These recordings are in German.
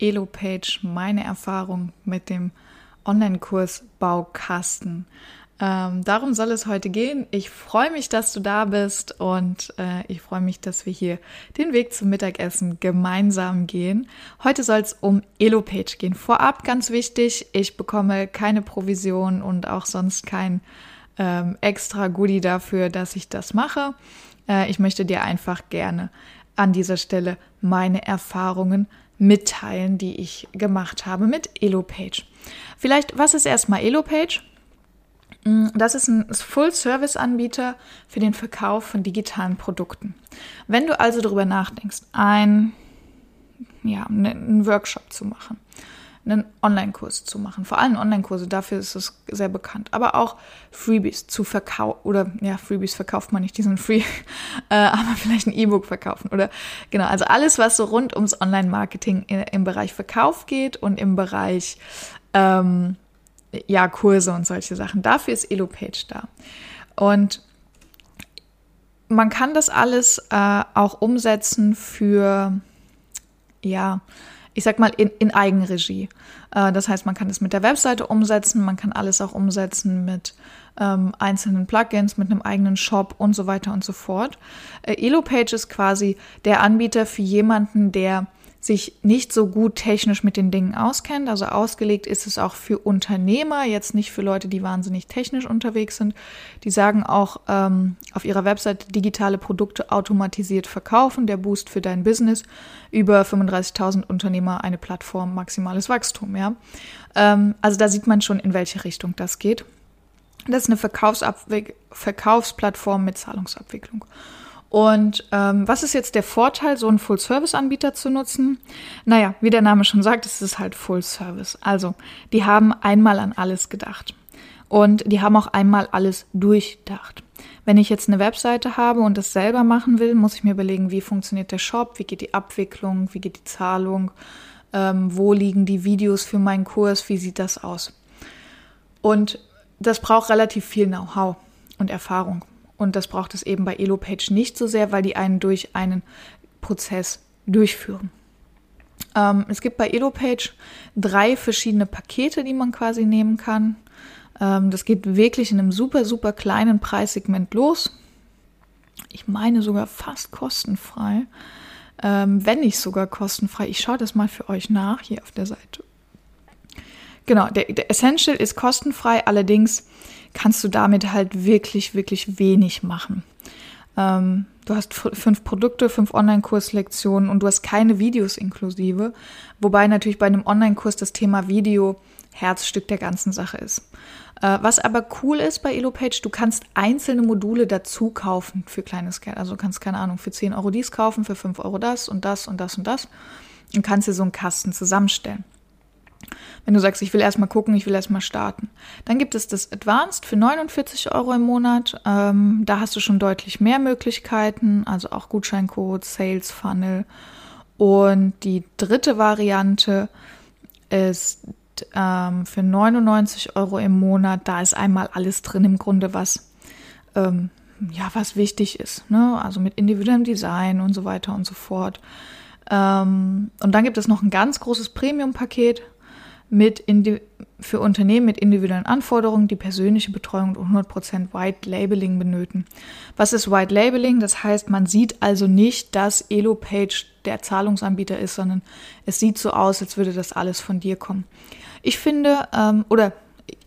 Elopage, meine Erfahrung mit dem Online-Kurs Baukasten. Ähm, darum soll es heute gehen. Ich freue mich, dass du da bist und äh, ich freue mich, dass wir hier den Weg zum Mittagessen gemeinsam gehen. Heute soll es um Elopage gehen. Vorab ganz wichtig, ich bekomme keine Provision und auch sonst kein ähm, extra Goodie dafür, dass ich das mache. Äh, ich möchte dir einfach gerne an dieser Stelle meine Erfahrungen mitteilen, die ich gemacht habe mit Elopage. Vielleicht, was ist erstmal Elopage? Mm, das ist ein Full-Service-Anbieter für den Verkauf von digitalen Produkten. Wenn du also darüber nachdenkst, ein, ja, ne, einen Workshop zu machen, einen Online-Kurs zu machen, vor allem Online-Kurse, dafür ist es sehr bekannt, aber auch Freebies zu verkaufen, oder ja, Freebies verkauft man nicht, die sind free, äh, aber vielleicht ein E-Book verkaufen oder genau, also alles, was so rund ums Online-Marketing im Bereich Verkauf geht und im Bereich ähm, ja, Kurse und solche Sachen. Dafür ist Elopage da. Und man kann das alles äh, auch umsetzen für, ja, ich sag mal, in, in Eigenregie. Äh, das heißt, man kann es mit der Webseite umsetzen, man kann alles auch umsetzen mit ähm, einzelnen Plugins, mit einem eigenen Shop und so weiter und so fort. Äh, Elopage ist quasi der Anbieter für jemanden, der sich nicht so gut technisch mit den Dingen auskennt. Also ausgelegt ist es auch für Unternehmer, jetzt nicht für Leute, die wahnsinnig technisch unterwegs sind. Die sagen auch ähm, auf ihrer Website digitale Produkte automatisiert verkaufen, der Boost für dein Business. Über 35.000 Unternehmer eine Plattform, maximales Wachstum. Ja, ähm, also da sieht man schon, in welche Richtung das geht. Das ist eine Verkaufsplattform mit Zahlungsabwicklung. Und ähm, was ist jetzt der Vorteil, so einen Full-Service-Anbieter zu nutzen? Naja, wie der Name schon sagt, es ist halt Full-Service. Also, die haben einmal an alles gedacht. Und die haben auch einmal alles durchdacht. Wenn ich jetzt eine Webseite habe und das selber machen will, muss ich mir überlegen, wie funktioniert der Shop, wie geht die Abwicklung, wie geht die Zahlung, ähm, wo liegen die Videos für meinen Kurs, wie sieht das aus. Und das braucht relativ viel Know-how und Erfahrung. Und das braucht es eben bei Elopage nicht so sehr, weil die einen durch einen Prozess durchführen. Ähm, es gibt bei Elopage drei verschiedene Pakete, die man quasi nehmen kann. Ähm, das geht wirklich in einem super, super kleinen Preissegment los. Ich meine sogar fast kostenfrei. Ähm, wenn nicht sogar kostenfrei. Ich schaue das mal für euch nach hier auf der Seite. Genau, der, der Essential ist kostenfrei, allerdings kannst du damit halt wirklich, wirklich wenig machen. Ähm, du hast fünf Produkte, fünf Online-Kurslektionen und du hast keine Videos inklusive, wobei natürlich bei einem Online-Kurs das Thema Video Herzstück der ganzen Sache ist. Äh, was aber cool ist bei Elopage, du kannst einzelne Module dazu kaufen für kleines Geld. Also du kannst, keine Ahnung, für 10 Euro dies kaufen, für 5 Euro das und das und das und das und kannst dir so einen Kasten zusammenstellen. Wenn du sagst, ich will erstmal gucken, ich will erstmal starten. Dann gibt es das Advanced für 49 Euro im Monat. Ähm, da hast du schon deutlich mehr Möglichkeiten, also auch Gutscheincode, Sales Funnel. Und die dritte Variante ist ähm, für 99 Euro im Monat. Da ist einmal alles drin im Grunde, was ähm, ja was wichtig ist. Ne? Also mit individuellem Design und so weiter und so fort. Ähm, und dann gibt es noch ein ganz großes Premium-Paket mit für Unternehmen mit individuellen Anforderungen, die persönliche Betreuung und 100% White Labeling benötigen. Was ist White Labeling? Das heißt, man sieht also nicht, dass EloPage der Zahlungsanbieter ist, sondern es sieht so aus, als würde das alles von dir kommen. Ich finde, ähm, oder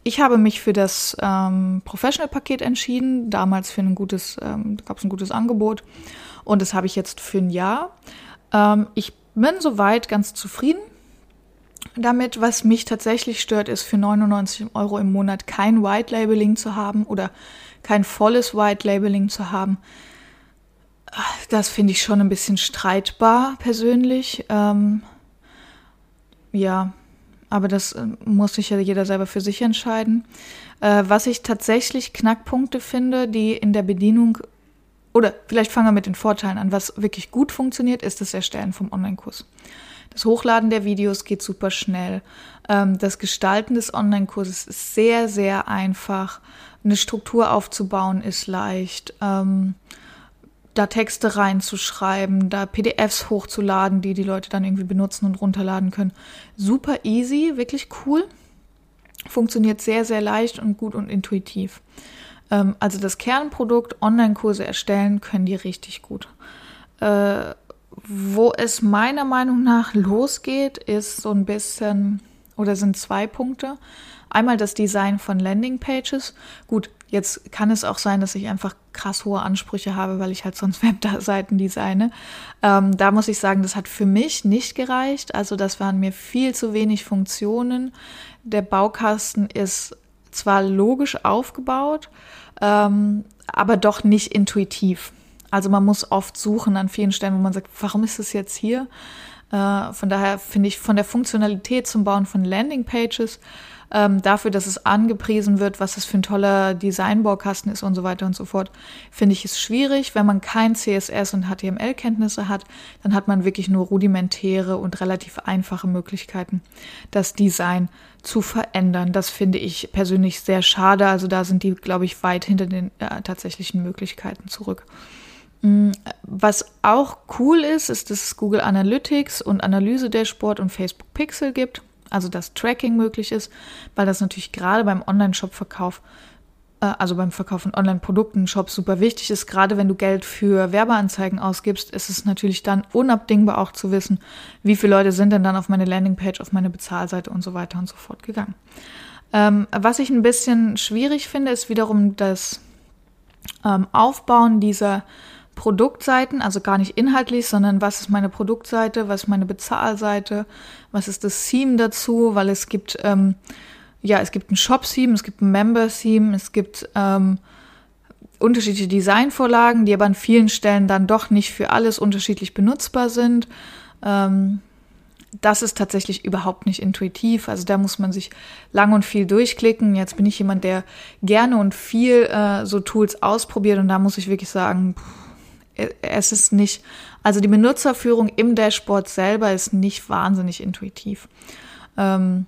ich habe mich für das ähm, Professional-Paket entschieden, damals für ein gutes, ähm, gab es ein gutes Angebot und das habe ich jetzt für ein Jahr. Ähm, ich bin soweit ganz zufrieden damit. Was mich tatsächlich stört, ist für 99 Euro im Monat kein White Labeling zu haben oder kein volles White Labeling zu haben. Das finde ich schon ein bisschen streitbar persönlich. Ähm, ja, aber das äh, muss sich ja jeder selber für sich entscheiden. Äh, was ich tatsächlich Knackpunkte finde, die in der Bedienung oder vielleicht fangen wir mit den Vorteilen an. Was wirklich gut funktioniert, ist das Erstellen vom Online-Kurs. Das Hochladen der Videos geht super schnell. Ähm, das Gestalten des Online-Kurses ist sehr, sehr einfach. Eine Struktur aufzubauen ist leicht. Ähm, da Texte reinzuschreiben, da PDFs hochzuladen, die die Leute dann irgendwie benutzen und runterladen können. Super easy, wirklich cool. Funktioniert sehr, sehr leicht und gut und intuitiv. Ähm, also das Kernprodukt, Online-Kurse erstellen, können die richtig gut. Wo es meiner Meinung nach losgeht, ist so ein bisschen, oder sind zwei Punkte. Einmal das Design von Landingpages. Gut, jetzt kann es auch sein, dass ich einfach krass hohe Ansprüche habe, weil ich halt sonst Webseiten designe. Ähm, da muss ich sagen, das hat für mich nicht gereicht. Also das waren mir viel zu wenig Funktionen. Der Baukasten ist zwar logisch aufgebaut, ähm, aber doch nicht intuitiv. Also man muss oft suchen an vielen Stellen, wo man sagt, warum ist es jetzt hier? Äh, von daher finde ich von der Funktionalität zum Bauen von Landingpages ähm, dafür, dass es angepriesen wird, was das für ein toller Designbaukasten ist und so weiter und so fort, finde ich es schwierig. Wenn man kein CSS und HTML-Kenntnisse hat, dann hat man wirklich nur rudimentäre und relativ einfache Möglichkeiten, das Design zu verändern. Das finde ich persönlich sehr schade. Also da sind die, glaube ich, weit hinter den äh, tatsächlichen Möglichkeiten zurück. Mm, was auch cool ist, ist, dass es Google Analytics und Analyse Dashboard und Facebook Pixel gibt also dass Tracking möglich ist, weil das natürlich gerade beim Online-Shop-Verkauf, äh, also beim Verkauf von Online-Produkten, Shops super wichtig ist. Gerade wenn du Geld für Werbeanzeigen ausgibst, ist es natürlich dann unabdingbar auch zu wissen, wie viele Leute sind denn dann auf meine Landingpage, auf meine Bezahlseite und so weiter und so fort gegangen. Ähm, was ich ein bisschen schwierig finde, ist wiederum das ähm, Aufbauen dieser Produktseiten, also gar nicht inhaltlich, sondern was ist meine Produktseite, was ist meine Bezahlseite, was ist das Theme dazu, weil es gibt, ähm, ja, es gibt ein Shop-Theme, es gibt ein Member-Theme, es gibt ähm, unterschiedliche Designvorlagen, die aber an vielen Stellen dann doch nicht für alles unterschiedlich benutzbar sind. Ähm, das ist tatsächlich überhaupt nicht intuitiv. Also da muss man sich lang und viel durchklicken. Jetzt bin ich jemand, der gerne und viel äh, so Tools ausprobiert und da muss ich wirklich sagen, pff, es ist nicht, also die Benutzerführung im Dashboard selber ist nicht wahnsinnig intuitiv. Ähm,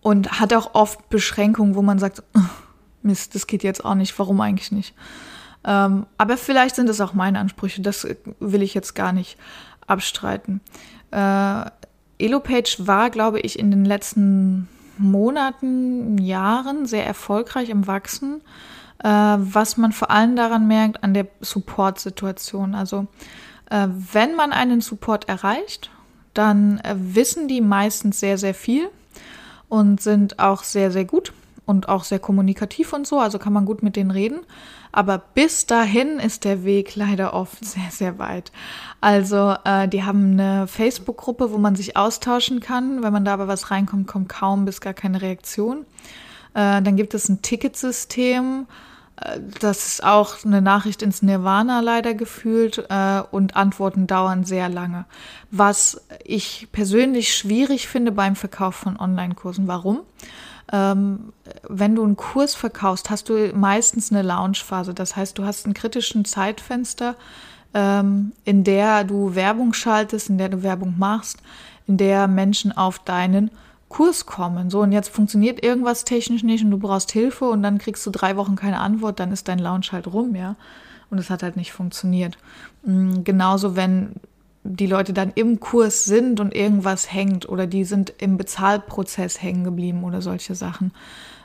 und hat auch oft Beschränkungen, wo man sagt, Mist, das geht jetzt auch nicht, warum eigentlich nicht? Ähm, aber vielleicht sind es auch meine Ansprüche, das will ich jetzt gar nicht abstreiten. Äh, Elopage war, glaube ich, in den letzten Monaten, Jahren sehr erfolgreich im Wachsen äh, was man vor allem daran merkt, an der Support-Situation. Also äh, wenn man einen Support erreicht, dann äh, wissen die meistens sehr, sehr viel und sind auch sehr, sehr gut und auch sehr kommunikativ und so, also kann man gut mit denen reden. Aber bis dahin ist der Weg leider oft sehr, sehr weit. Also äh, die haben eine Facebook-Gruppe, wo man sich austauschen kann. Wenn man da aber was reinkommt, kommt kaum bis gar keine Reaktion. Äh, dann gibt es ein Ticketsystem. Äh, das ist auch eine Nachricht ins Nirvana leider gefühlt äh, und Antworten dauern sehr lange. Was ich persönlich schwierig finde beim Verkauf von Online-Kursen. Warum? Ähm, wenn du einen Kurs verkaufst, hast du meistens eine Launchphase. Das heißt, du hast einen kritischen Zeitfenster, ähm, in der du Werbung schaltest, in der du Werbung machst, in der Menschen auf deinen Kurs kommen. So, und jetzt funktioniert irgendwas technisch nicht und du brauchst Hilfe und dann kriegst du drei Wochen keine Antwort, dann ist dein Launch halt rum, ja. Und es hat halt nicht funktioniert. Mm, genauso, wenn die Leute dann im Kurs sind und irgendwas hängt oder die sind im Bezahlprozess hängen geblieben oder solche Sachen,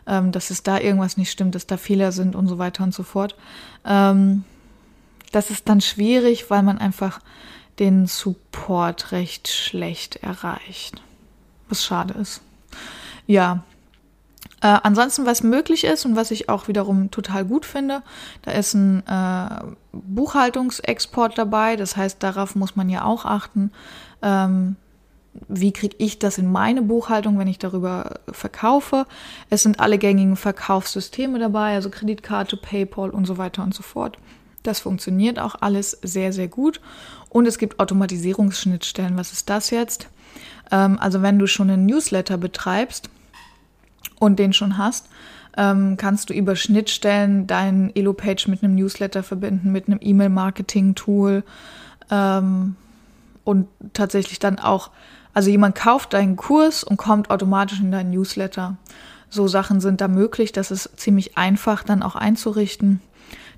ähm, dass es da irgendwas nicht stimmt, dass da Fehler sind und so weiter und so fort. Ähm, das ist dann schwierig, weil man einfach den Support recht schlecht erreicht was schade ist. Ja. Äh, ansonsten, was möglich ist und was ich auch wiederum total gut finde, da ist ein äh, Buchhaltungsexport dabei. Das heißt, darauf muss man ja auch achten. Ähm, wie kriege ich das in meine Buchhaltung, wenn ich darüber verkaufe? Es sind alle gängigen Verkaufssysteme dabei, also Kreditkarte, PayPal und so weiter und so fort. Das funktioniert auch alles sehr, sehr gut. Und es gibt Automatisierungsschnittstellen. Was ist das jetzt? Ähm, also wenn du schon einen Newsletter betreibst und den schon hast, ähm, kannst du über Schnittstellen deinen Elo-Page mit einem Newsletter verbinden, mit einem E-Mail-Marketing-Tool ähm, und tatsächlich dann auch, also jemand kauft deinen Kurs und kommt automatisch in deinen Newsletter. So Sachen sind da möglich, das ist ziemlich einfach dann auch einzurichten.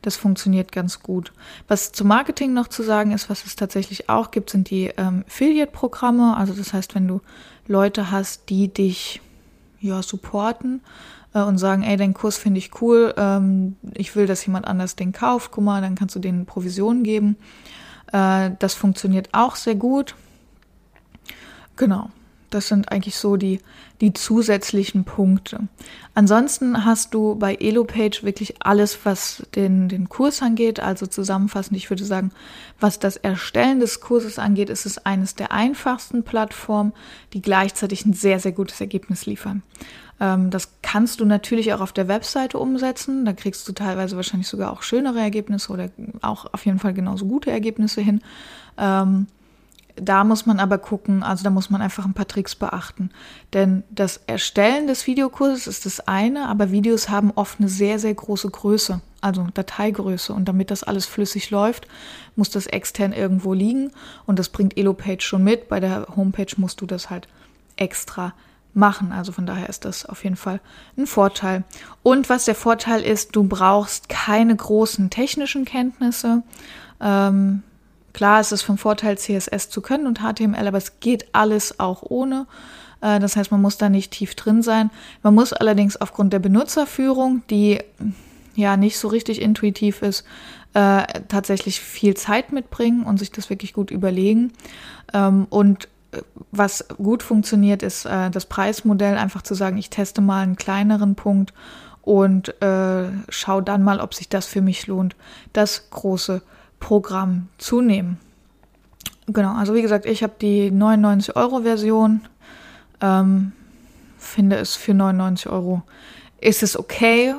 Das funktioniert ganz gut. Was zu Marketing noch zu sagen ist, was es tatsächlich auch gibt, sind die ähm, Affiliate-Programme. Also das heißt, wenn du Leute hast, die dich ja supporten äh, und sagen, ey, dein Kurs finde ich cool, ähm, ich will, dass jemand anders den kauft, guck mal, dann kannst du denen Provisionen geben. Äh, das funktioniert auch sehr gut. Genau. Das sind eigentlich so die, die zusätzlichen Punkte. Ansonsten hast du bei EloPage wirklich alles, was den, den Kurs angeht. Also zusammenfassend, ich würde sagen, was das Erstellen des Kurses angeht, ist es eines der einfachsten Plattformen, die gleichzeitig ein sehr, sehr gutes Ergebnis liefern. Ähm, das kannst du natürlich auch auf der Webseite umsetzen. Da kriegst du teilweise wahrscheinlich sogar auch schönere Ergebnisse oder auch auf jeden Fall genauso gute Ergebnisse hin. Ähm, da muss man aber gucken, also da muss man einfach ein paar Tricks beachten. Denn das Erstellen des Videokurses ist das eine, aber Videos haben oft eine sehr, sehr große Größe, also Dateigröße. Und damit das alles flüssig läuft, muss das extern irgendwo liegen. Und das bringt EloPage schon mit. Bei der Homepage musst du das halt extra machen. Also von daher ist das auf jeden Fall ein Vorteil. Und was der Vorteil ist, du brauchst keine großen technischen Kenntnisse. Ähm, Klar ist es vom Vorteil, CSS zu können und HTML, aber es geht alles auch ohne. Äh, das heißt, man muss da nicht tief drin sein. Man muss allerdings aufgrund der Benutzerführung, die ja nicht so richtig intuitiv ist, äh, tatsächlich viel Zeit mitbringen und sich das wirklich gut überlegen. Ähm, und äh, was gut funktioniert, ist das Preismodell, einfach zu sagen, ich teste mal einen kleineren Punkt und schau dann mal, ob sich das für mich lohnt, das große Programm zunehmen. Genau, also wie gesagt, ich habe die 99 Euro Version. Ähm, finde es für 99 Euro ist es okay.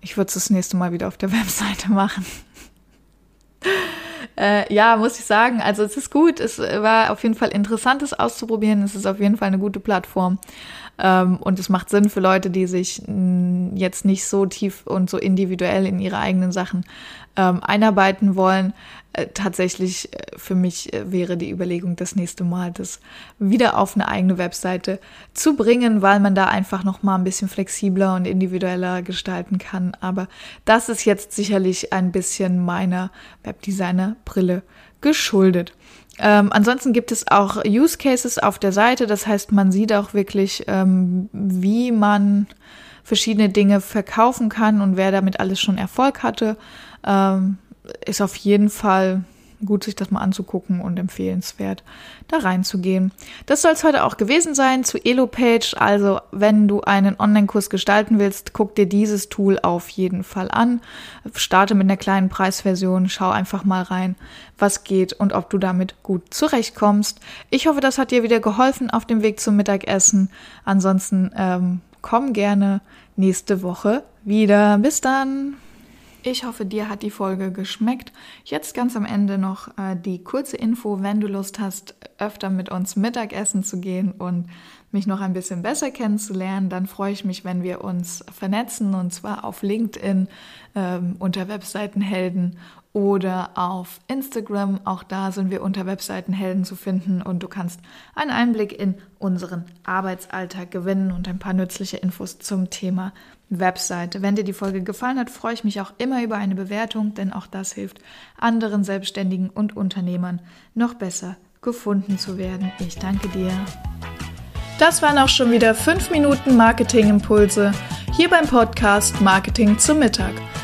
Ich würde es das nächste Mal wieder auf der Webseite machen. äh, ja, muss ich sagen, also es ist gut. Es war auf jeden Fall interessant, es auszuprobieren. Es ist auf jeden Fall eine gute Plattform. Ähm, und es macht Sinn für Leute, die sich mh, mm, jetzt nicht so tief und so individuell in ihre eigenen Sachen ähm, einarbeiten wollen. Äh, tatsächlich äh, für mich äh, wäre die Überlegung, das nächste Mal das wieder auf eine eigene Webseite zu bringen, weil man da einfach noch mal ein bisschen flexibler und individueller gestalten kann. Aber das ist jetzt sicherlich ein bisschen meiner Webdesigner-Brille geschuldet. Ähm, ansonsten gibt es auch Use Cases auf der Seite, das heißt, man sieht auch wirklich, ähm, wie man verschiedene Dinge verkaufen kann und wer damit alles schon Erfolg hatte. Ähm, ist auf jeden Fall gut, sich das mal anzugucken und empfehlenswert, da reinzugehen. Das soll es heute auch gewesen sein zu EloPage. Also, wenn du einen Online-Kurs gestalten willst, guck dir dieses Tool auf jeden Fall an. Starte mit einer kleinen Preisversion, schau einfach mal rein, was geht und ob du damit gut zurechtkommst. Ich hoffe, das hat dir wieder geholfen auf dem Weg zum Mittagessen. Ansonsten ähm, komm gerne nächste Woche wieder. Bis dann! Ich hoffe, dir hat die Folge geschmeckt. Jetzt ganz am Ende noch äh, die kurze Info, wenn du Lust hast, öfter mit uns Mittagessen zu gehen und mich noch ein bisschen besser kennenzulernen, dann freue ich mich, wenn wir uns vernetzen und zwar auf LinkedIn ähm, unter Webseitenhelden oder auf Instagram. Auch da sind wir unter Webseitenhelden zu finden und du kannst einen Einblick in unseren Arbeitsalltag gewinnen und ein paar nützliche Infos zum Thema Webseite. Wenn dir die Folge gefallen hat, freue ich mich auch immer über eine Bewertung, denn auch das hilft anderen Selbstständigen und Unternehmern noch besser gefunden zu werden. Ich danke dir. Das waren auch schon wieder fünf Minuten Marketingimpulse hier beim Podcast Marketing zum Mittag.